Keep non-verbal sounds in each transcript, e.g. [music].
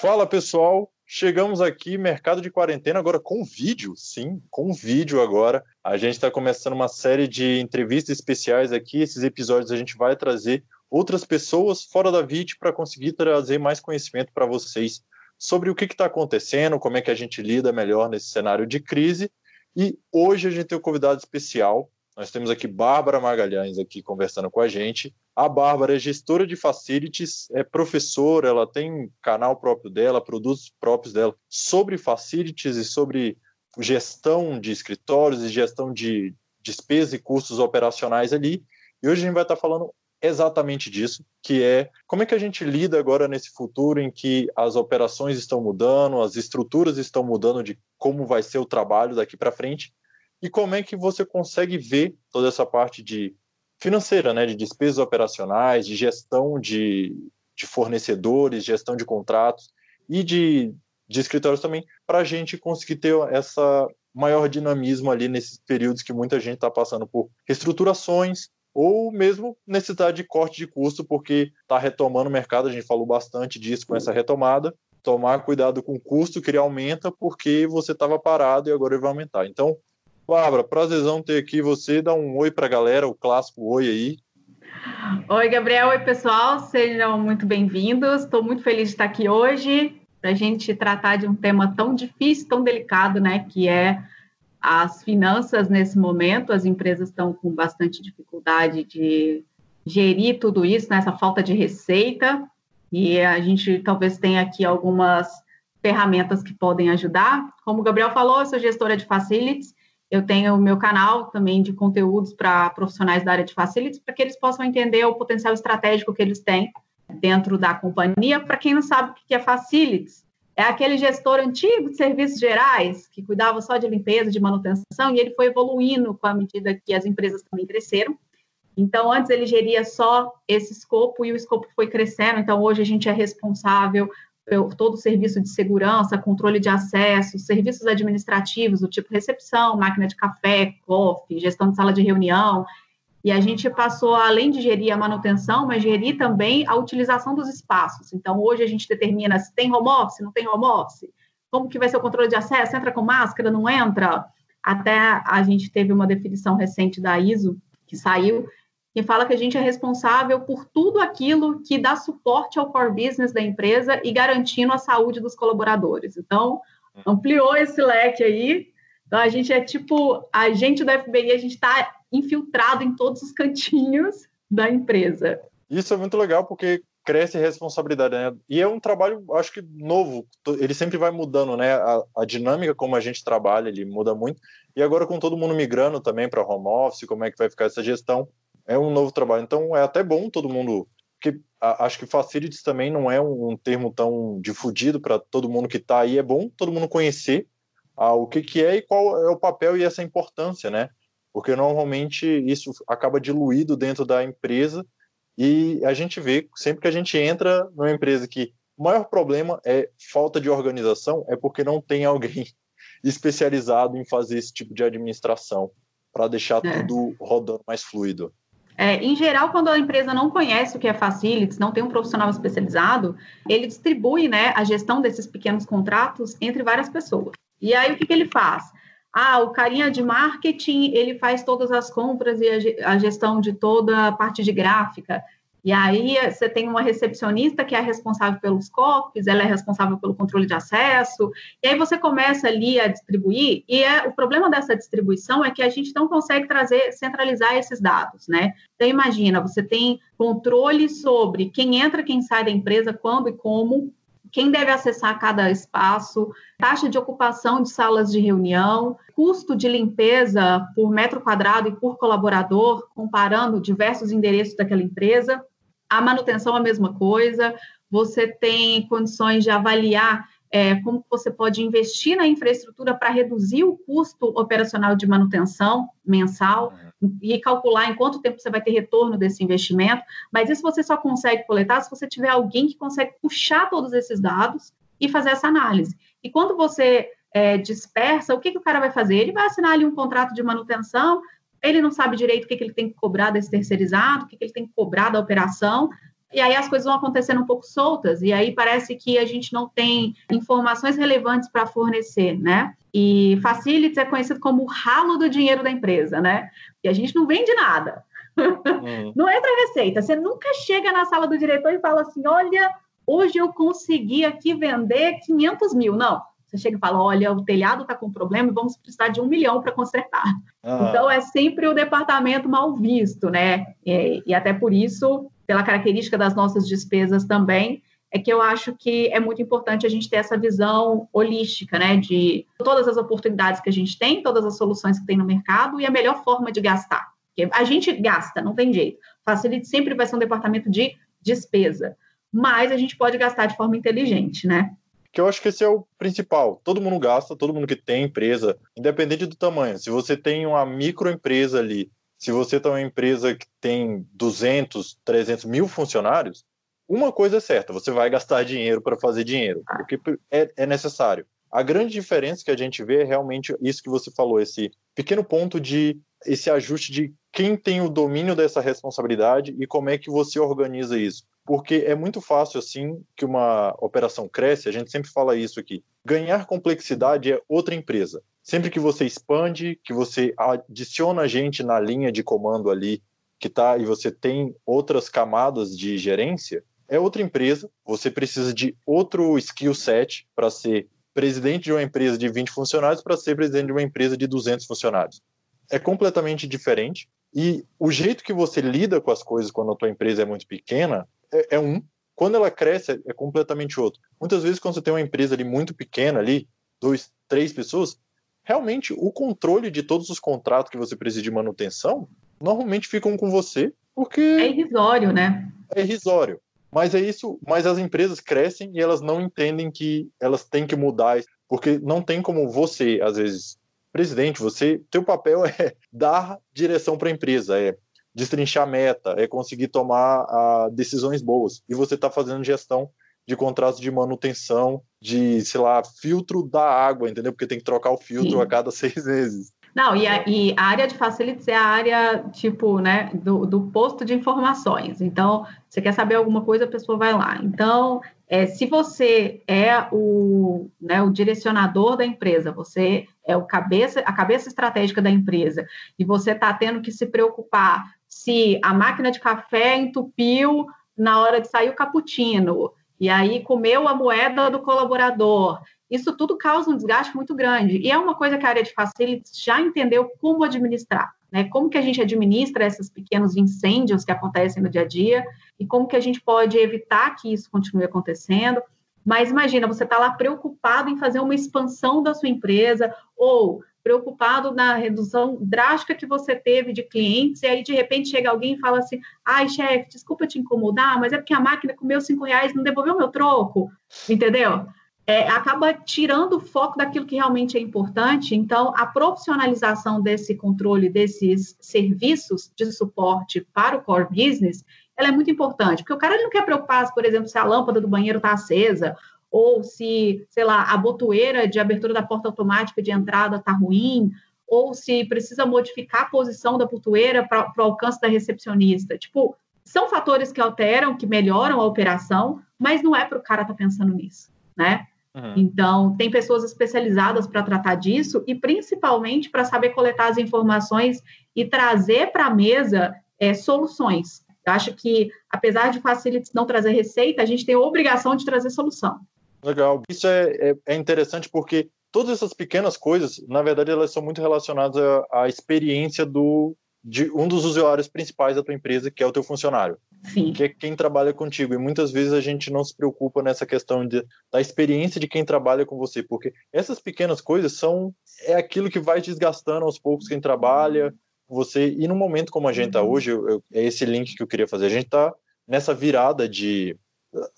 Fala pessoal, chegamos aqui, mercado de quarentena, agora com vídeo, sim, com vídeo agora. A gente está começando uma série de entrevistas especiais aqui. Esses episódios a gente vai trazer outras pessoas fora da VIT para conseguir trazer mais conhecimento para vocês sobre o que está acontecendo, como é que a gente lida melhor nesse cenário de crise. E hoje a gente tem um convidado especial. Nós temos aqui Bárbara Magalhães aqui conversando com a gente. A Bárbara é gestora de facilities, é professora, ela tem canal próprio dela, produtos próprios dela sobre facilities e sobre gestão de escritórios e gestão de despesas e custos operacionais ali. E hoje a gente vai estar falando exatamente disso, que é como é que a gente lida agora nesse futuro em que as operações estão mudando, as estruturas estão mudando de como vai ser o trabalho daqui para frente e como é que você consegue ver toda essa parte de financeira, né, de despesas operacionais, de gestão de, de fornecedores, gestão de contratos e de, de escritórios também, para a gente conseguir ter essa maior dinamismo ali nesses períodos que muita gente está passando por reestruturações ou mesmo necessidade de corte de custo, porque está retomando o mercado, a gente falou bastante disso com essa retomada, tomar cuidado com o custo que ele aumenta porque você estava parado e agora ele vai aumentar. Então, Bárbara, prazerzão ter aqui você. Dá um oi para a galera, o clássico oi aí. Oi, Gabriel. Oi, pessoal. Sejam muito bem-vindos. Estou muito feliz de estar aqui hoje para a gente tratar de um tema tão difícil, tão delicado, né? Que é as finanças nesse momento. As empresas estão com bastante dificuldade de gerir tudo isso, né? Essa falta de receita. E a gente talvez tenha aqui algumas ferramentas que podem ajudar. Como o Gabriel falou, eu sou gestora de facilities eu tenho o meu canal também de conteúdos para profissionais da área de facilities, para que eles possam entender o potencial estratégico que eles têm dentro da companhia. Para quem não sabe o que é facilities, é aquele gestor antigo de serviços gerais que cuidava só de limpeza, de manutenção, e ele foi evoluindo com a medida que as empresas também cresceram. Então, antes ele geria só esse escopo e o escopo foi crescendo. Então, hoje a gente é responsável todo o serviço de segurança, controle de acesso, serviços administrativos do tipo recepção, máquina de café, coffee, gestão de sala de reunião. E a gente passou, além de gerir a manutenção, mas gerir também a utilização dos espaços. Então, hoje a gente determina se tem home office, não tem home office, como que vai ser o controle de acesso, entra com máscara, não entra. Até a gente teve uma definição recente da ISO, que saiu, que fala que a gente é responsável por tudo aquilo que dá suporte ao core business da empresa e garantindo a saúde dos colaboradores. Então, ampliou esse leque aí. Então, a gente é tipo, a gente do FBI, a gente está infiltrado em todos os cantinhos da empresa. Isso é muito legal, porque cresce a responsabilidade, né? E é um trabalho, acho que novo. Ele sempre vai mudando, né? A, a dinâmica como a gente trabalha, ele muda muito. E agora com todo mundo migrando também para home office, como é que vai ficar essa gestão? É um novo trabalho. Então é até bom todo mundo, porque acho que facilities também não é um, termo tão difundido para todo mundo que está aí. É bom todo mundo conhecer ah, o que, que é e qual é o papel e essa importância, né? Porque normalmente isso acaba diluído dentro da empresa e a gente vê sempre que a gente entra numa empresa que o maior problema é falta de organização, é porque não tem alguém [laughs] especializado em fazer esse tipo de administração para deixar é. tudo rodando mais fluido. É, em geral, quando a empresa não conhece o que é facilities, não tem um profissional especializado, ele distribui né, a gestão desses pequenos contratos entre várias pessoas. E aí, o que, que ele faz? Ah, o carinha de marketing, ele faz todas as compras e a gestão de toda a parte de gráfica. E aí você tem uma recepcionista que é responsável pelos copies, ela é responsável pelo controle de acesso, e aí você começa ali a distribuir, e é, o problema dessa distribuição é que a gente não consegue trazer, centralizar esses dados, né? Então imagina, você tem controle sobre quem entra, quem sai da empresa, quando e como, quem deve acessar cada espaço, taxa de ocupação de salas de reunião, custo de limpeza por metro quadrado e por colaborador, comparando diversos endereços daquela empresa. A manutenção, a mesma coisa. Você tem condições de avaliar é, como você pode investir na infraestrutura para reduzir o custo operacional de manutenção mensal e calcular em quanto tempo você vai ter retorno desse investimento. Mas isso você só consegue coletar se você tiver alguém que consegue puxar todos esses dados e fazer essa análise. E quando você é, dispersa, o que, que o cara vai fazer? Ele vai assinar ali um contrato de manutenção, ele não sabe direito o que, que ele tem que cobrar desse terceirizado, o que, que ele tem que cobrar da operação, e aí as coisas vão acontecendo um pouco soltas, e aí parece que a gente não tem informações relevantes para fornecer, né? E Facilities é conhecido como o ralo do dinheiro da empresa, né? E a gente não vende nada. Hum. não entra receita. Você nunca chega na sala do diretor e fala assim: olha, hoje eu consegui aqui vender 500 mil. Não. Você chega e fala: olha, o telhado está com problema e vamos precisar de um milhão para consertar. Ah. Então, é sempre o departamento mal visto, né? E, e até por isso, pela característica das nossas despesas também, é que eu acho que é muito importante a gente ter essa visão holística, né, de todas as oportunidades que a gente tem, todas as soluções que tem no mercado e a melhor forma de gastar. Porque a gente gasta, não tem jeito. Facilite sempre vai ser um departamento de despesa, mas a gente pode gastar de forma inteligente, né? Que eu acho que esse é o principal. Todo mundo gasta, todo mundo que tem empresa, independente do tamanho. Se você tem uma microempresa ali, se você tem uma empresa que tem 200, 300 mil funcionários, uma coisa é certa, você vai gastar dinheiro para fazer dinheiro, porque é, é, necessário. A grande diferença que a gente vê é realmente isso que você falou, esse pequeno ponto de esse ajuste de quem tem o domínio dessa responsabilidade e como é que você organiza isso. Porque é muito fácil assim que uma operação cresce, a gente sempre fala isso aqui. Ganhar complexidade é outra empresa. Sempre que você expande, que você adiciona gente na linha de comando ali que tá e você tem outras camadas de gerência, é outra empresa, você precisa de outro skill set para ser presidente de uma empresa de 20 funcionários para ser presidente de uma empresa de 200 funcionários. É completamente diferente e o jeito que você lida com as coisas quando a tua empresa é muito pequena é, é um, quando ela cresce é, completamente outro. Muitas vezes quando você tem uma empresa ali muito pequena ali, dois, três pessoas, realmente o controle de todos os contratos que você precisa de manutenção normalmente ficam com você porque é irrisório, né? É irrisório. Mas é isso, mas as empresas crescem e elas não entendem que elas têm que mudar, porque não tem como você, às vezes, presidente, você, teu papel [laughs] é dar direção para a empresa, é destrinchar meta, é conseguir tomar decisões boas. E você está fazendo gestão de contratos de manutenção, de, sei lá, filtro da água, entendeu? Porque tem que trocar o filtro Sim. a cada [laughs] seis meses. Não, e a, e a, área de facilities é a área, tipo, né, do, do, posto de informações. Então, você quer saber alguma coisa, a pessoa vai lá. Então, é, se você é o, né, o direcionador da empresa, você é o cabeça, a cabeça estratégica da empresa, e você está tendo que se preocupar se a máquina de café entupiu na hora de sair o cappuccino, e aí comeu a moeda do colaborador, isso tudo causa um desgaste muito grande. E é uma coisa que a área de facilities já entendeu como administrar. Né? Como que a gente administra esses pequenos incêndios que acontecem no dia a dia e como que a gente pode evitar que isso continue acontecendo. Mas imagina, você está lá preocupado em fazer uma expansão da sua empresa ou preocupado na redução drástica que você teve de clientes, e aí de repente chega alguém e fala assim: ai, chefe, desculpa te incomodar, mas é porque a máquina comeu cinco reais não devolveu meu troco, entendeu? é, acaba tirando o foco daquilo que realmente é importante. Então, a profissionalização desse controle desses serviços de suporte para o core business, ela é muito importante, porque o cara não quer preocupar, por exemplo, se a lâmpada do banheiro está acesa ou se, sei lá, a botoeira de abertura da porta automática de entrada está ruim, ou se precisa modificar a posição da botoeira para o alcance da recepcionista. Tipo, são fatores que alteram, que melhoram a operação, mas não é para o cara estar tá pensando nisso, né? Uhum. Então, tem pessoas especializadas para tratar disso e principalmente para saber coletar as informações e trazer para a mesa é, soluções. Eu acho que, apesar de facilities não trazer receita, a gente tem a obrigação de trazer solução. Legal. Isso é, é, é interessante porque todas essas pequenas coisas, na verdade, elas são muito relacionadas à, à experiência do, de um dos usuários principais da tua empresa, que é o teu funcionário. Sim. que é quem trabalha contigo. E muitas vezes a gente não se preocupa nessa questão de, da experiência de quem trabalha com você, porque essas pequenas coisas são é aquilo que vai desgastando aos poucos quem trabalha com você. E no momento como a gente está uhum. hoje, eu, eu, é esse link que eu queria fazer. A gente está nessa virada de,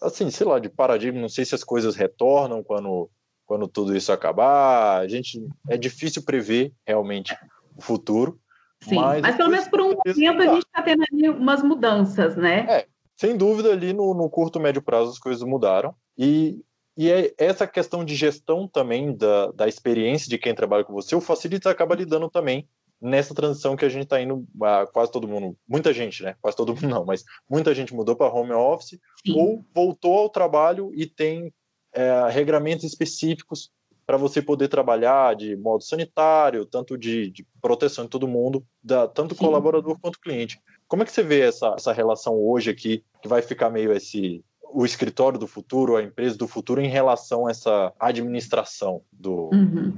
assim, sei lá, de paradigma. Não sei se as coisas retornam quando quando tudo isso acabar. A gente é difícil prever realmente o futuro. Sim, mas, mas pelo menos por um momento a gente está tendo ali umas mudanças, né? É, sem dúvida ali no, no curto médio prazo as coisas mudaram e e é essa questão de gestão também da, da experiência de quem trabalha com você, o Facilities acaba lidando também nessa transição que a gente está indo, quase todo mundo, muita gente, né? Quase todo mundo não, mas muita gente mudou para home office Sim. ou voltou ao trabalho e tem é, regramentos específicos para você poder trabalhar de modo sanitário, tanto de, de proteção de todo mundo, da, tanto Sim. colaborador quanto cliente. Como é que você vê essa, essa relação hoje aqui, que vai ficar meio esse o escritório do futuro, a empresa do futuro em relação a essa administração do uhum.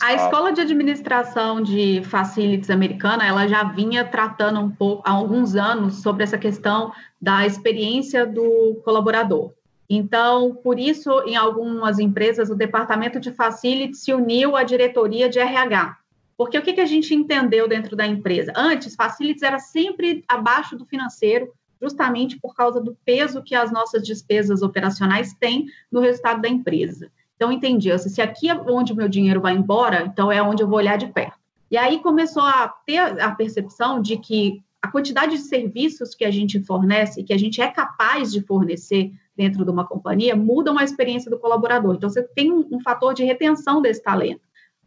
A escola de administração de facilities americana, ela já vinha tratando um pouco há alguns anos sobre essa questão da experiência do colaborador. Então, por isso, em algumas empresas, o departamento de facilities se uniu à diretoria de RH. Porque o que, que a gente entendeu dentro da empresa? Antes, facilities era sempre abaixo do financeiro, justamente por causa do peso que as nossas despesas operacionais têm no resultado da empresa. Então, entendi, se aqui é onde o meu dinheiro vai embora, então é onde eu vou olhar de perto. E aí começou a ter a percepção de que a quantidade de serviços que a gente fornece, que a gente é capaz de fornecer dentro de uma companhia, mudam a experiência do colaborador. Então, você tem um, um fator de retenção desse talento.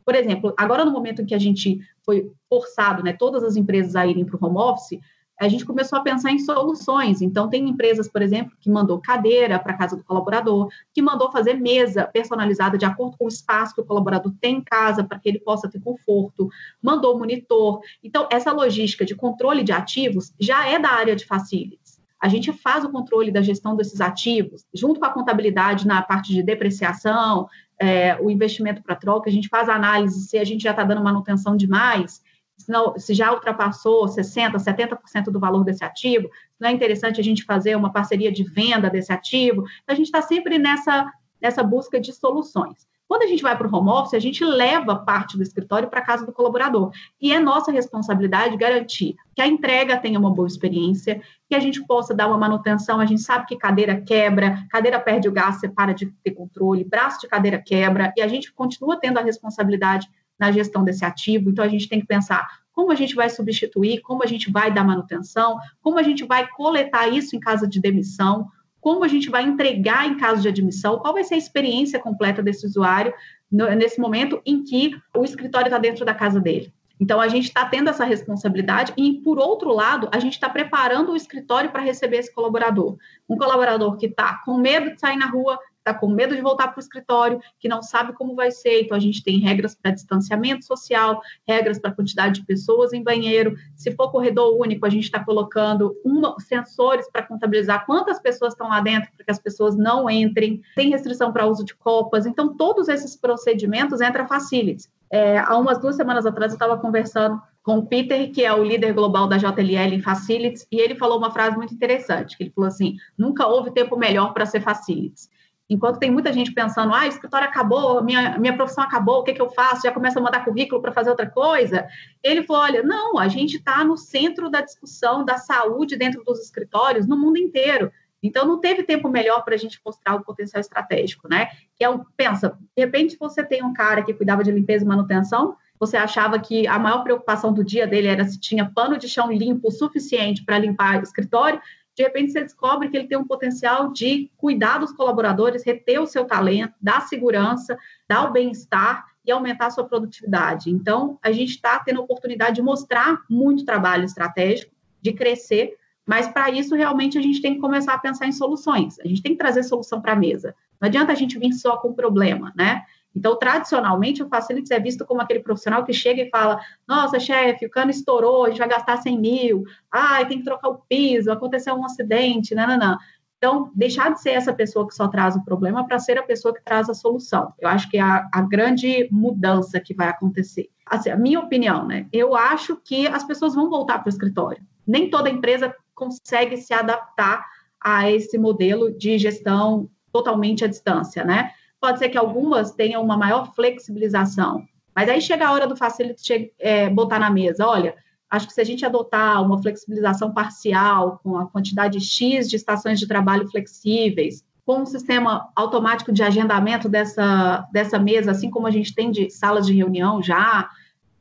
Por exemplo, agora no momento em que a gente foi forçado, né, todas as empresas a irem para o home office, a gente começou a pensar em soluções. Então, tem empresas, por exemplo, que mandou cadeira para casa do colaborador, que mandou fazer mesa personalizada de acordo com o espaço que o colaborador tem em casa, para que ele possa ter conforto, mandou monitor. Então, essa logística de controle de ativos já é da área de facilities. A gente faz o controle da gestão desses ativos, junto com a contabilidade na parte de depreciação, é, o investimento para troca, a gente faz a análise se a gente já está dando manutenção demais se, se já ultrapassou 60%, 70% do valor desse ativo, não é interessante a gente fazer uma parceria de venda desse ativo. Então, a gente está sempre nessa, nessa busca de soluções. Quando a gente vai para o home office, a gente leva parte do escritório para a casa do colaborador. E é nossa responsabilidade garantir que a entrega tenha uma boa experiência, que a gente possa dar uma manutenção. A gente sabe que cadeira quebra, cadeira perde o gás, você para de ter controle, braço de cadeira quebra, e a gente continua tendo a responsabilidade na gestão desse ativo. Então, a gente tem que pensar como a gente vai substituir, como a gente vai dar manutenção, como a gente vai coletar isso em caso de demissão, como a gente vai entregar em caso de admissão, qual vai ser a experiência completa desse usuário nesse momento em que o escritório está dentro da casa dele. Então, a gente está tendo essa responsabilidade e, por outro lado, a gente está preparando o escritório para receber esse colaborador. Um colaborador que está com medo de sair na rua, está com medo de voltar para o escritório, que não sabe como vai ser. Então, a gente tem regras para distanciamento social, regras para quantidade de pessoas em banheiro. Se for corredor único, a gente está colocando uma, sensores para contabilizar quantas pessoas estão lá dentro, para que as pessoas não entrem. Tem restrição para uso de copas. Então, todos esses procedimentos entram facilities. É, há umas duas semanas atrás, eu estava conversando com o Peter, que é o líder global da JLL em Facilities, e ele falou uma frase muito interessante, que ele falou assim, nunca houve tempo melhor para ser Facilities. Enquanto tem muita gente pensando, ah, escritório acabou, minha, minha profissão acabou, o que, que eu faço? Já começa a mandar currículo para fazer outra coisa. Ele falou: olha, não, a gente está no centro da discussão da saúde dentro dos escritórios no mundo inteiro. Então, não teve tempo melhor para a gente mostrar o potencial estratégico, né? Que é um, pensa, de repente você tem um cara que cuidava de limpeza e manutenção, você achava que a maior preocupação do dia dele era se tinha pano de chão limpo o suficiente para limpar o escritório, de repente você descobre que ele tem um potencial de cuidar dos colaboradores, reter o seu talento, dar segurança, dar o bem-estar e aumentar a sua produtividade. Então, a gente está tendo a oportunidade de mostrar muito trabalho estratégico, de crescer, mas para isso realmente a gente tem que começar a pensar em soluções. A gente tem que trazer solução para a mesa. Não adianta a gente vir só com problema, né? Então, tradicionalmente, o facility é visto como aquele profissional que chega e fala: Nossa, chefe, o cano estourou, a gente vai gastar 100 mil, ai, tem que trocar o piso, aconteceu um acidente, não, não, não. Então, deixar de ser essa pessoa que só traz o problema para ser a pessoa que traz a solução. Eu acho que é a, a grande mudança que vai acontecer. Assim, a minha opinião, né? Eu acho que as pessoas vão voltar para o escritório. Nem toda empresa consegue se adaptar a esse modelo de gestão totalmente à distância, né? Pode ser que algumas tenham uma maior flexibilização. Mas aí chega a hora do facility é, botar na mesa, olha, acho que se a gente adotar uma flexibilização parcial, com a quantidade X de estações de trabalho flexíveis, com um sistema automático de agendamento dessa, dessa mesa, assim como a gente tem de salas de reunião já,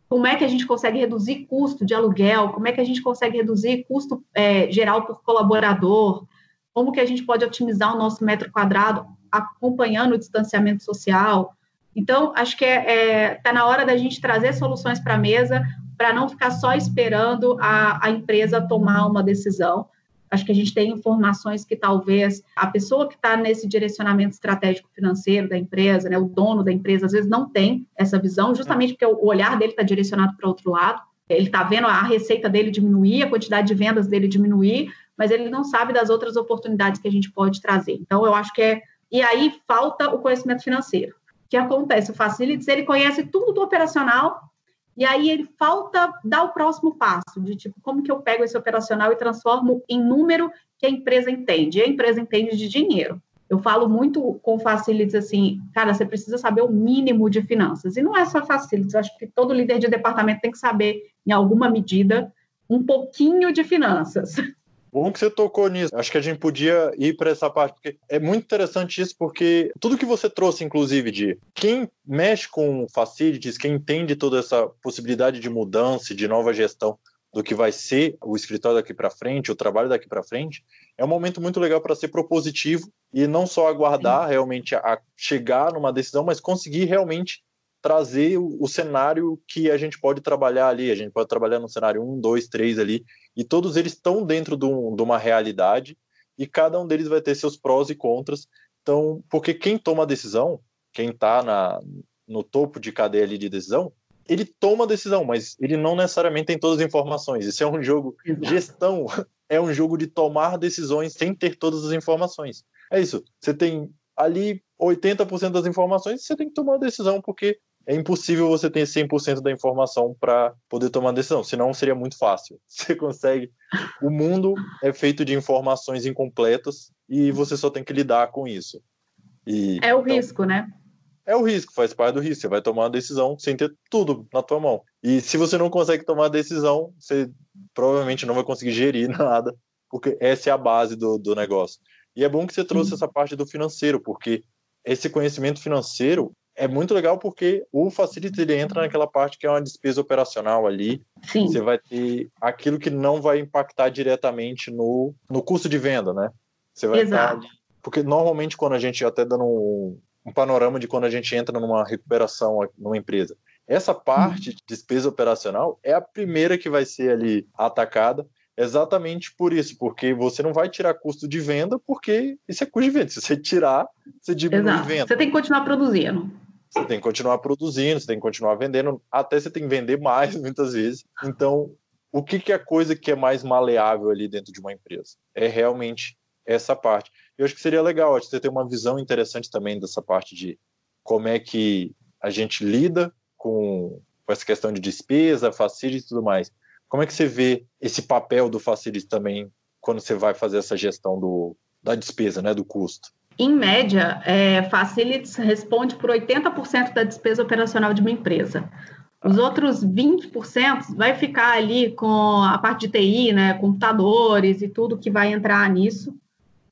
como é que a gente consegue reduzir custo de aluguel, como é que a gente consegue reduzir custo é, geral por colaborador, como que a gente pode otimizar o nosso metro quadrado acompanhando o distanciamento social. Então, acho que está é, é, tá na hora da gente trazer soluções para a mesa para não ficar só esperando a, a empresa tomar uma decisão. Acho que a gente tem informações que talvez a pessoa que está nesse direcionamento estratégico financeiro da empresa, né, o dono da empresa, às vezes não tem essa visão, justamente porque o olhar dele está direcionado para outro lado. Ele está vendo a receita dele diminuir, a quantidade de vendas dele diminuir, mas ele não sabe das outras oportunidades que a gente pode trazer. Então, eu acho que é. E aí falta o conhecimento financeiro. O que acontece? O Facilities, ele conhece tudo do operacional, e aí ele falta dar o próximo passo, de tipo, como que eu pego esse operacional e transformo em número que a empresa entende? E a empresa entende de dinheiro. Eu falo muito com facilities assim, cara, você precisa saber o mínimo de finanças. E não é só facilities, acho que todo líder de departamento tem que saber, em alguma medida, um pouquinho de finanças. Bom que você tocou nisso. Acho que a gente podia ir para essa parte, porque é muito interessante isso, porque tudo que você trouxe, inclusive, de quem mexe com facilities, quem entende toda essa possibilidade de mudança, de nova gestão, do que vai ser o escritório daqui para frente, o trabalho daqui para frente, é um momento muito legal para ser propositivo e não só aguardar Sim. realmente a chegar numa decisão, mas conseguir realmente trazer o, o, cenário que a gente pode trabalhar ali. A gente pode trabalhar no cenário 1, 2, 3 ali, e todos eles estão dentro de, um, de uma realidade, e cada um deles vai ter seus prós e contras. Então, porque quem toma a decisão, quem está no topo de cadeia ali de decisão, ele toma a decisão, mas ele não necessariamente tem todas as informações. Isso é um jogo. Gestão [laughs] é um jogo de tomar decisões sem ter todas as informações. É isso. Você tem ali 80% das informações, você tem que tomar a decisão, porque é impossível você ter 100% da informação para poder tomar decisão, senão seria muito fácil. [laughs] Você consegue. O mundo é feito de informações incompletas e você só tem que lidar com isso. E, é o então, risco, né? é o risco, faz parte do risco. Você vai tomar uma decisão sem ter tudo na tua mão. E se você não consegue tomar a decisão, você provavelmente não vai conseguir gerir [laughs] nada, porque essa é a base do, do negócio. E é bom que você trouxe Sim. essa parte do financeiro, porque esse conhecimento financeiro é muito legal porque o Facility ele entra naquela parte que é uma despesa operacional ali. Sim. Você vai ter aquilo que não vai impactar diretamente no, no custo de venda, né? Você vai Exato. Estar, porque normalmente quando a gente até dando um, um panorama de quando a gente entra numa recuperação numa empresa. Essa parte de despesa operacional é a primeira que vai ser ali atacada, exatamente por isso, porque você não vai tirar custo de venda, porque isso é custo de venda. Se você tirar, você diminui Exato. venda. Você tem que continuar produzindo. Você tem que continuar produzindo, você tem que continuar vendendo, até você tem que vender mais [laughs] muitas vezes. Então, o que, que é a coisa que é mais maleável ali dentro de uma empresa? É realmente essa parte. Eu acho que seria legal, você ter uma visão interessante também dessa parte de como é que a gente lida com, com essa questão de despesa, facility e tudo mais. Como é que você vê esse papel do facility também quando você vai fazer essa gestão do, da despesa, né, do custo? Em média, é, Facilities responde por 80% da despesa operacional de uma empresa. Os outros 20% vai ficar ali com a parte de TI, né, computadores e tudo que vai entrar nisso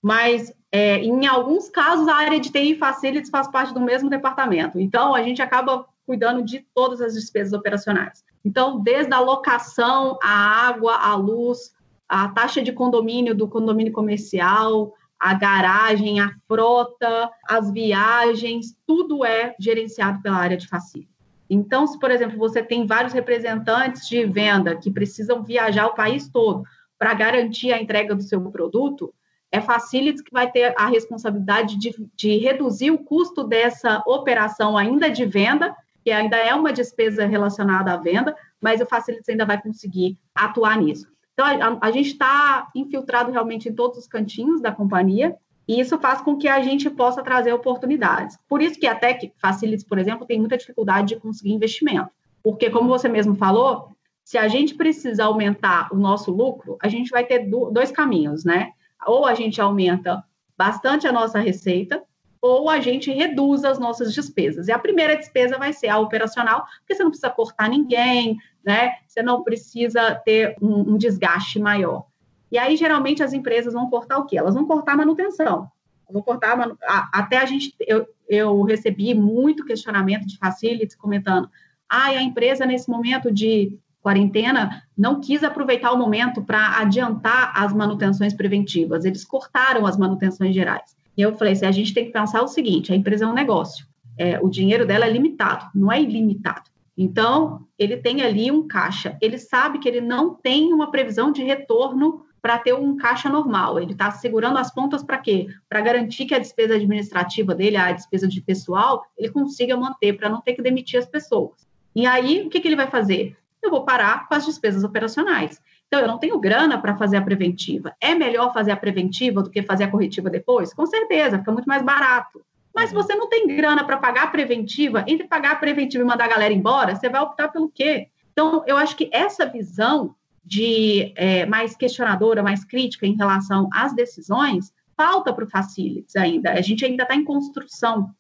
mas é, em alguns casos a área de TI Facilities faz parte do mesmo departamento. Então, a gente acaba cuidando de todas as despesas operacionais. Então, desde a locação, a água, a luz, a taxa de condomínio do condomínio comercial, a garagem, a frota, as viagens, tudo é gerenciado pela área de facilities. Então, se, por exemplo, você tem vários representantes de venda que precisam viajar o país todo para garantir a entrega do seu produto, é Facilities que vai ter a responsabilidade de, de reduzir o custo dessa operação ainda de venda, que ainda é uma despesa relacionada à venda, mas o Facilities ainda vai conseguir atuar nisso. Então, a, a gente está infiltrado realmente em todos os cantinhos da companhia, e isso faz com que a gente possa trazer oportunidades. Por isso que a Tech Facilities, por exemplo, tem muita dificuldade de conseguir investimento. Porque, como você mesmo falou, se a gente precisa aumentar o nosso lucro, a gente vai ter dois caminhos, né? ou a gente aumenta bastante a nossa receita, ou a gente reduz as nossas despesas. E a primeira despesa vai ser a operacional, porque você não precisa cortar ninguém, né? Você não precisa ter um, um desgaste maior. E aí, geralmente, as empresas vão cortar o quê? Elas vão cortar a manutenção. Vão cortar manu... até a gente. Eu, eu recebi muito questionamento de facilities comentando. Ah, a empresa, nesse momento de quarentena não quis aproveitar o momento para adiantar as manutenções preventivas, eles cortaram as manutenções gerais. E eu falei assim: a gente tem que pensar o seguinte: a empresa é um negócio, é, o dinheiro dela é limitado, não é ilimitado. Então, ele tem ali um caixa. Ele sabe que ele não tem uma previsão de retorno para ter um caixa normal. Ele está segurando as pontas para quê? Para garantir que a despesa administrativa dele, a despesa de pessoal, ele consiga manter, para não ter que demitir as pessoas. E aí, o que, que ele vai fazer? Eu vou parar com as despesas operacionais. Então, eu não tenho grana para fazer a preventiva. É melhor fazer a preventiva do que fazer a corretiva depois? Com certeza, fica muito mais barato. Mas se uhum. você não tem grana para pagar a preventiva, entre pagar a preventiva e mandar a galera embora, você vai optar pelo quê? Então, eu acho que essa visão de é, mais questionadora, mais crítica em relação às decisões, falta para o Facilities ainda. A gente ainda está em construção,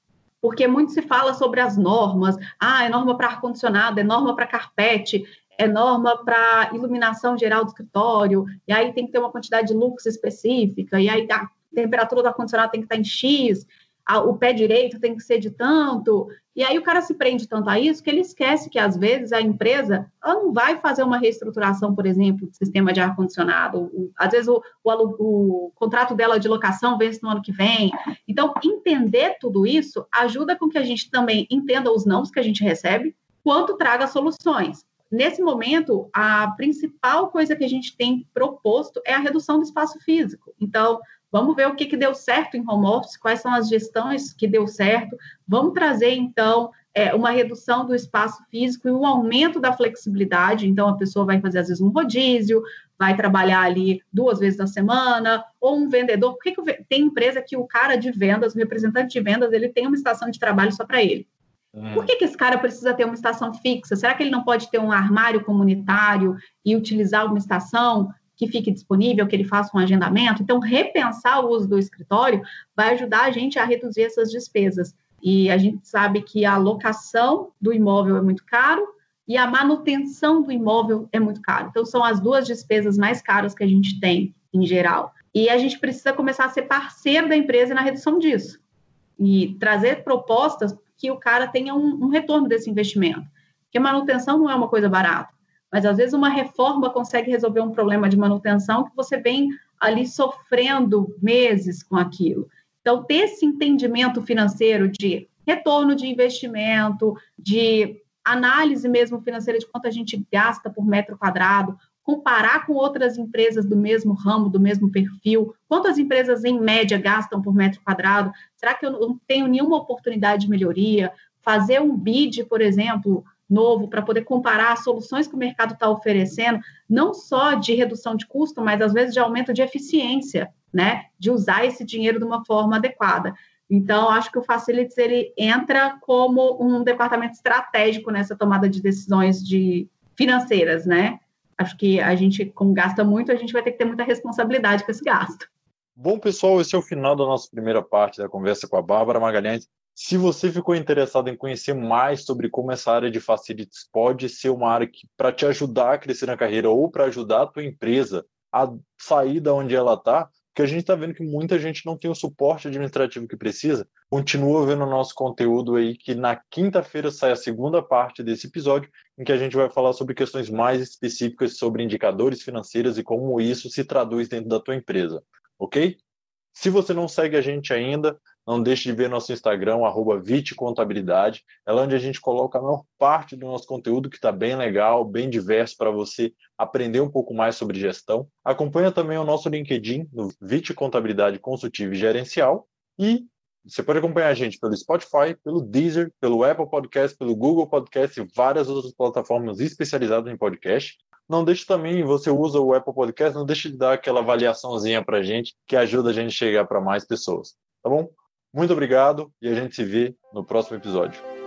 porque muito se fala sobre as normas. Ah, é norma para ar-condicionado, é norma para carpete, é norma para iluminação geral do escritório, e aí tem que ter uma quantidade de lux específica, e aí a temperatura do ar-condicionado tem que estar tá em X, a, o pé direito tem que ser de tanto, e aí o cara se prende tanto a isso que ele esquece que, às vezes, a empresa ela não vai fazer uma reestruturação, por exemplo, do sistema de ar-condicionado. Às vezes o, o, o, contrato dela de locação vence no ano que vem. Então, entender tudo isso ajuda com que a gente também entenda os nãos que a gente recebe, quanto traga soluções. Nesse momento, a principal coisa que a gente tem proposto é a redução do espaço físico. Então, Vamos ver o que, que deu certo em home office, quais são as gestões que deu certo. Vamos trazer, então, é, uma redução do espaço físico e um aumento da flexibilidade. Então, a pessoa vai fazer, às vezes, um rodízio, vai trabalhar ali duas vezes na semana, ou um vendedor. Por que, que tem empresa que o cara de vendas, o representante de vendas, ele tem uma estação de trabalho só para ele? Hum. Por que, que esse cara precisa ter uma estação fixa? Será que ele não pode ter um armário comunitário e utilizar uma estação que fique disponível, que ele faça um agendamento. Então, repensar o uso do escritório vai ajudar a gente a reduzir essas despesas. E a gente sabe que a locação do imóvel é muito caro e a manutenção do imóvel é muito caro. Então, são as duas despesas mais caras que a gente tem em geral. E a gente precisa começar a ser parceiro da empresa na redução disso e trazer propostas que o cara tenha um, um retorno desse investimento. Porque manutenção não é uma coisa barata. Mas às vezes uma reforma consegue resolver um problema de manutenção que você vem ali sofrendo meses com aquilo. Então, ter esse entendimento financeiro de retorno de investimento, de análise mesmo financeira de quanto a gente gasta por metro quadrado, comparar com outras empresas do mesmo ramo, do mesmo perfil, quantas empresas em média gastam por metro quadrado, será que eu não tenho nenhuma oportunidade de melhoria? Fazer um bid, por exemplo, novo para poder comparar as soluções que o mercado está oferecendo, não só de redução de custo, mas às vezes de aumento de eficiência, né? De usar esse dinheiro de uma forma adequada. Então, acho que o Facilities ele entra como um departamento estratégico nessa tomada de decisões de financeiras, né? Acho que a gente, como gasta muito, a gente vai ter que ter muita responsabilidade com esse gasto. Bom, pessoal, esse é o final da nossa primeira parte da conversa com a Bárbara Magalhães. Se você ficou interessado em conhecer mais sobre como essa área de facilities pode ser uma área que para te ajudar a crescer na carreira ou para ajudar a tua empresa a sair da onde ela está, porque a gente está vendo que muita gente não tem o suporte administrativo que precisa. Continua vendo o nosso conteúdo aí, que na quinta-feira sai a segunda parte desse episódio, em que a gente vai falar sobre questões mais específicas sobre indicadores financeiros e como isso se traduz dentro da tua empresa, ok? Se você não segue a gente ainda, não deixe de ver nosso Instagram, arroba Contabilidade. É lá onde a gente coloca a maior parte do nosso conteúdo, que está bem legal, bem diverso para você aprender um pouco mais sobre gestão. Acompanha também o nosso LinkedIn, no Vite Contabilidade Consultiva e Gerencial. E você pode acompanhar a gente pelo Spotify, pelo Deezer, pelo Apple Podcast, pelo Google Podcast e várias outras plataformas especializadas em podcast. Não deixe também, você usa o Apple Podcast, não deixe de dar aquela avaliaçãozinha para a gente, que ajuda a gente a chegar para mais pessoas. Tá bom? Muito obrigado e a gente se vê no próximo episódio.